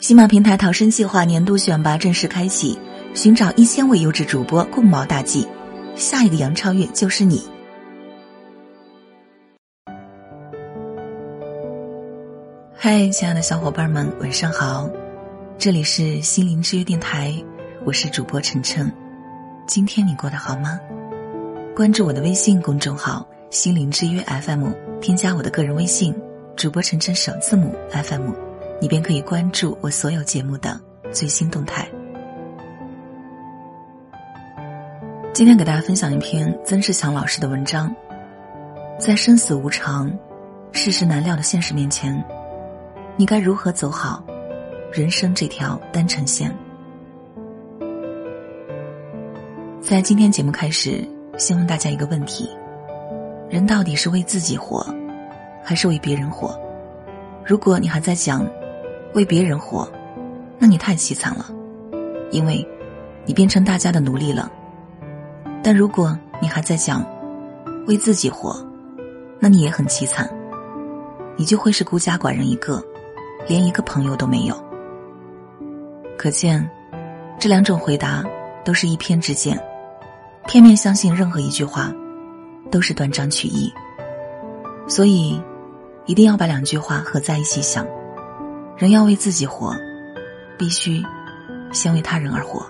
喜马平台逃生计划年度选拔正式开启，寻找一千位优质主播共谋大计，下一个杨超越就是你。嗨，亲爱的小伙伴们，晚上好，这里是心灵之约电台，我是主播晨晨。今天你过得好吗？关注我的微信公众号“心灵之约 FM”，添加我的个人微信“主播晨晨”首字母 FM。你便可以关注我所有节目的最新动态。今天给大家分享一篇曾仕强老师的文章，在生死无常、世事难料的现实面前，你该如何走好人生这条单程线？在今天节目开始，先问大家一个问题：人到底是为自己活，还是为别人活？如果你还在讲，为别人活，那你太凄惨了，因为，你变成大家的奴隶了。但如果你还在讲为自己活，那你也很凄惨，你就会是孤家寡人一个，连一个朋友都没有。可见，这两种回答都是一偏之见，片面相信任何一句话，都是断章取义。所以，一定要把两句话合在一起想。人要为自己活，必须先为他人而活，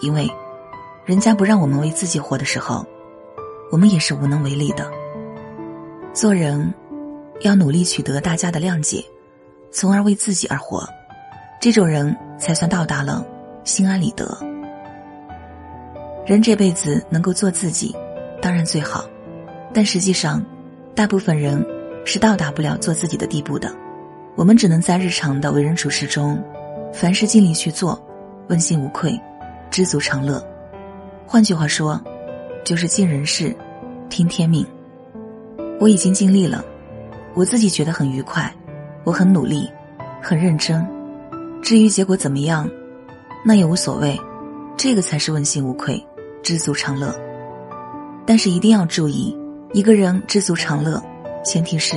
因为人家不让我们为自己活的时候，我们也是无能为力的。做人要努力取得大家的谅解，从而为自己而活，这种人才算到达了心安理得。人这辈子能够做自己，当然最好，但实际上，大部分人是到达不了做自己的地步的。我们只能在日常的为人处事中，凡事尽力去做，问心无愧，知足常乐。换句话说，就是尽人事，听天命。我已经尽力了，我自己觉得很愉快，我很努力，很认真。至于结果怎么样，那也无所谓，这个才是问心无愧，知足常乐。但是一定要注意，一个人知足常乐，前提是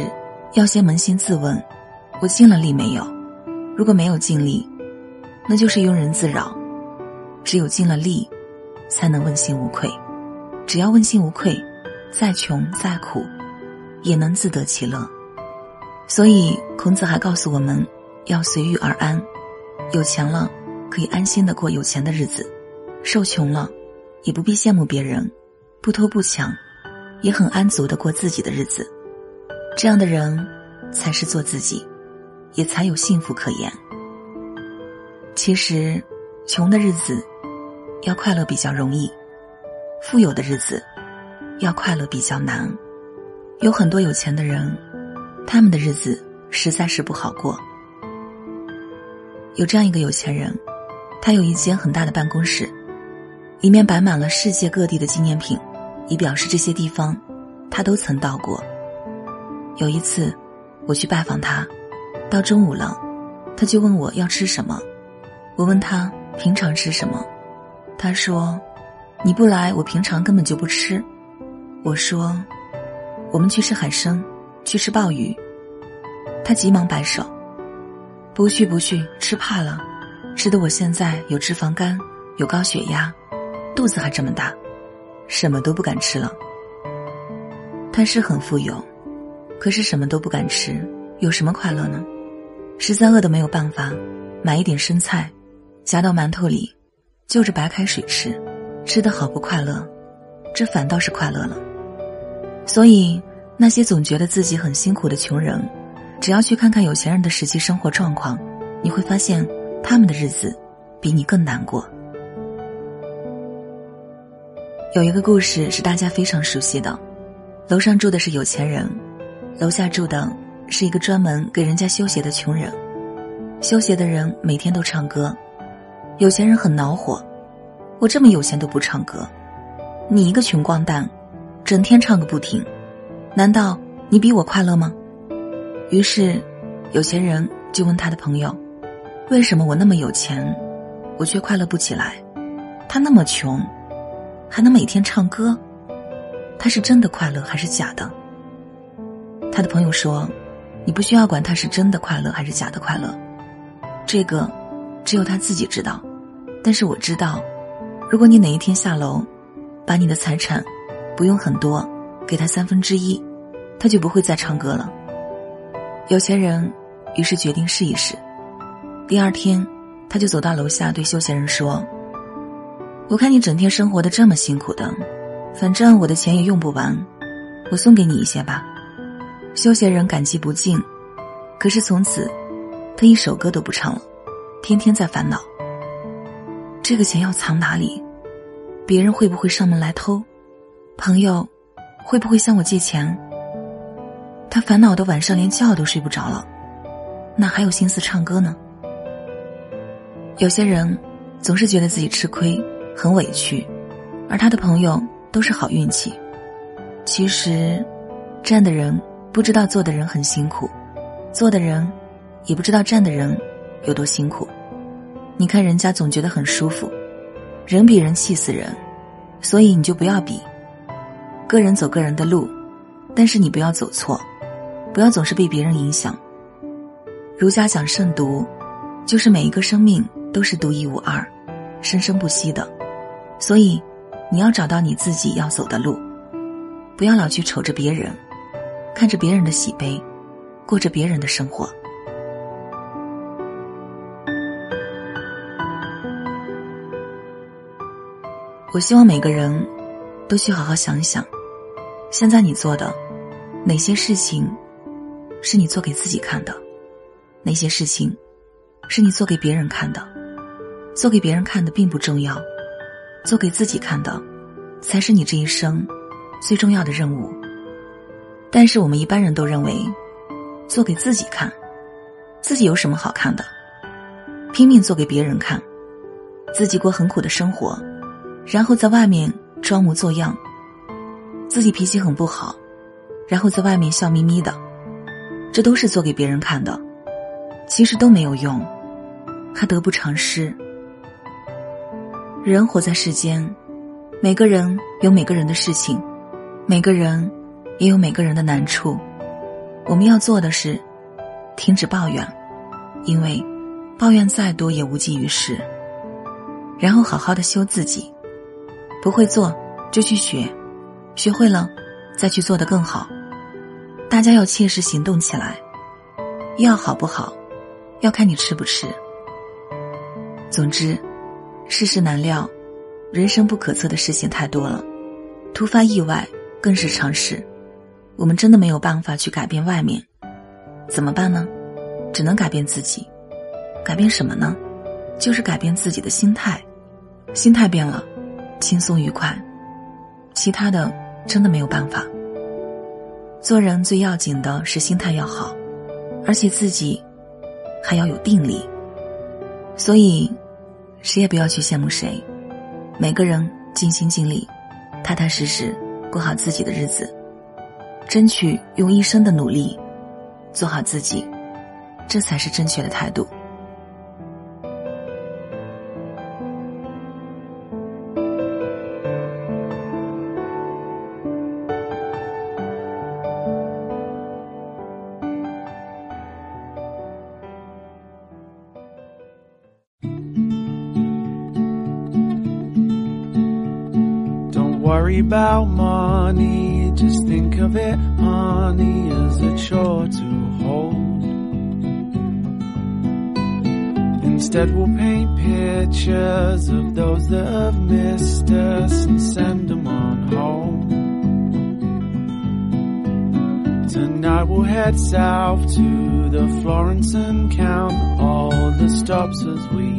要先扪心自问。我尽了力没有？如果没有尽力，那就是庸人自扰。只有尽了力，才能问心无愧。只要问心无愧，再穷再苦，也能自得其乐。所以孔子还告诉我们，要随遇而安。有钱了，可以安心的过有钱的日子；受穷了，也不必羡慕别人，不偷不抢，也很安足的过自己的日子。这样的人，才是做自己。也才有幸福可言。其实，穷的日子要快乐比较容易，富有的日子要快乐比较难。有很多有钱的人，他们的日子实在是不好过。有这样一个有钱人，他有一间很大的办公室，里面摆满了世界各地的纪念品，以表示这些地方他都曾到过。有一次，我去拜访他。到中午了，他就问我要吃什么。我问他平常吃什么，他说：“你不来，我平常根本就不吃。”我说：“我们去吃海参，去吃鲍鱼。”他急忙摆手：“不去不去，吃怕了，吃的我现在有脂肪肝，有高血压，肚子还这么大，什么都不敢吃了。”他是很富有，可是什么都不敢吃，有什么快乐呢？实在饿得没有办法，买一点生菜，夹到馒头里，就着白开水吃，吃的好不快乐，这反倒是快乐了。所以那些总觉得自己很辛苦的穷人，只要去看看有钱人的实际生活状况，你会发现他们的日子比你更难过。有一个故事是大家非常熟悉的，楼上住的是有钱人，楼下住的。是一个专门给人家修鞋的穷人，修鞋的人每天都唱歌，有钱人很恼火，我这么有钱都不唱歌，你一个穷光蛋，整天唱个不停，难道你比我快乐吗？于是，有钱人就问他的朋友，为什么我那么有钱，我却快乐不起来？他那么穷，还能每天唱歌，他是真的快乐还是假的？他的朋友说。你不需要管他是真的快乐还是假的快乐，这个只有他自己知道。但是我知道，如果你哪一天下楼，把你的财产不用很多，给他三分之一，他就不会再唱歌了。有钱人于是决定试一试。第二天，他就走到楼下，对休闲人说：“我看你整天生活的这么辛苦的，反正我的钱也用不完，我送给你一些吧。”休闲人感激不尽，可是从此，他一首歌都不唱了，天天在烦恼。这个钱要藏哪里？别人会不会上门来偷？朋友会不会向我借钱？他烦恼的晚上连觉都睡不着了，哪还有心思唱歌呢？有些人总是觉得自己吃亏，很委屈，而他的朋友都是好运气。其实，这样的人。不知道做的人很辛苦，做的人也不知道站的人有多辛苦。你看人家总觉得很舒服，人比人气死人，所以你就不要比。个人走个人的路，但是你不要走错，不要总是被别人影响。儒家讲慎独，就是每一个生命都是独一无二、生生不息的，所以你要找到你自己要走的路，不要老去瞅着别人。看着别人的喜悲，过着别人的生活。我希望每个人都去好好想一想，现在你做的哪些事情是你做给自己看的，哪些事情是你做给别人看的。做给别人看的并不重要，做给自己看的才是你这一生最重要的任务。但是我们一般人都认为，做给自己看，自己有什么好看的？拼命做给别人看，自己过很苦的生活，然后在外面装模作样。自己脾气很不好，然后在外面笑眯眯的，这都是做给别人看的，其实都没有用，还得不偿失。人活在世间，每个人有每个人的事情，每个人。也有每个人的难处，我们要做的是停止抱怨，因为抱怨再多也无济于事。然后好好的修自己，不会做就去学，学会了再去做的更好。大家要切实行动起来，药好不好，要看你吃不吃。总之，世事难料，人生不可测的事情太多了，突发意外更是常事。我们真的没有办法去改变外面，怎么办呢？只能改变自己。改变什么呢？就是改变自己的心态。心态变了，轻松愉快。其他的真的没有办法。做人最要紧的是心态要好，而且自己还要有定力。所以，谁也不要去羡慕谁。每个人尽心尽力，踏踏实实过好自己的日子。争取用一生的努力做好自己，这才是正确的态度。worry about money, just think of it, honey, as a chore to hold. Instead, we'll paint pictures of those that have missed us and send them on home. Tonight we'll head south to the Florence and count all the stops as we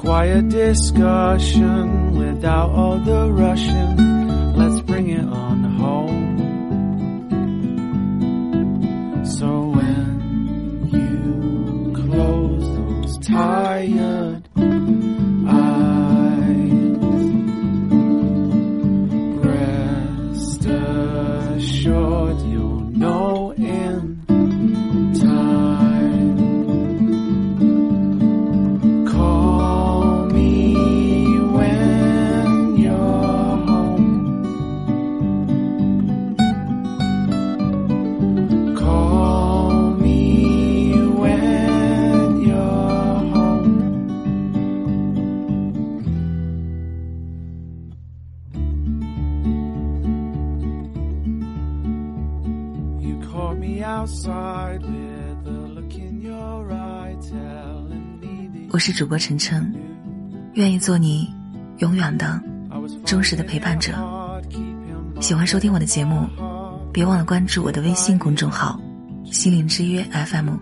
quiet discussion without all the rushing. Let's bring it on 我是主播晨晨愿意做你永远的忠实的陪伴者。喜欢收听我的节目别忘了关注我的微信公众号心灵之约 fm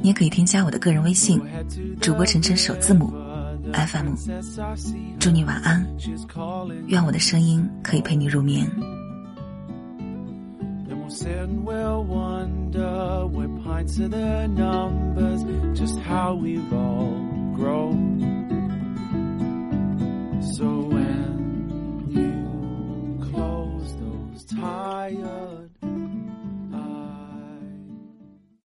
你也可以添加我的个人微信主播晨晨首字母 fm 祝你晚安愿我的声音可以陪你入眠。grow. So when you close those tires.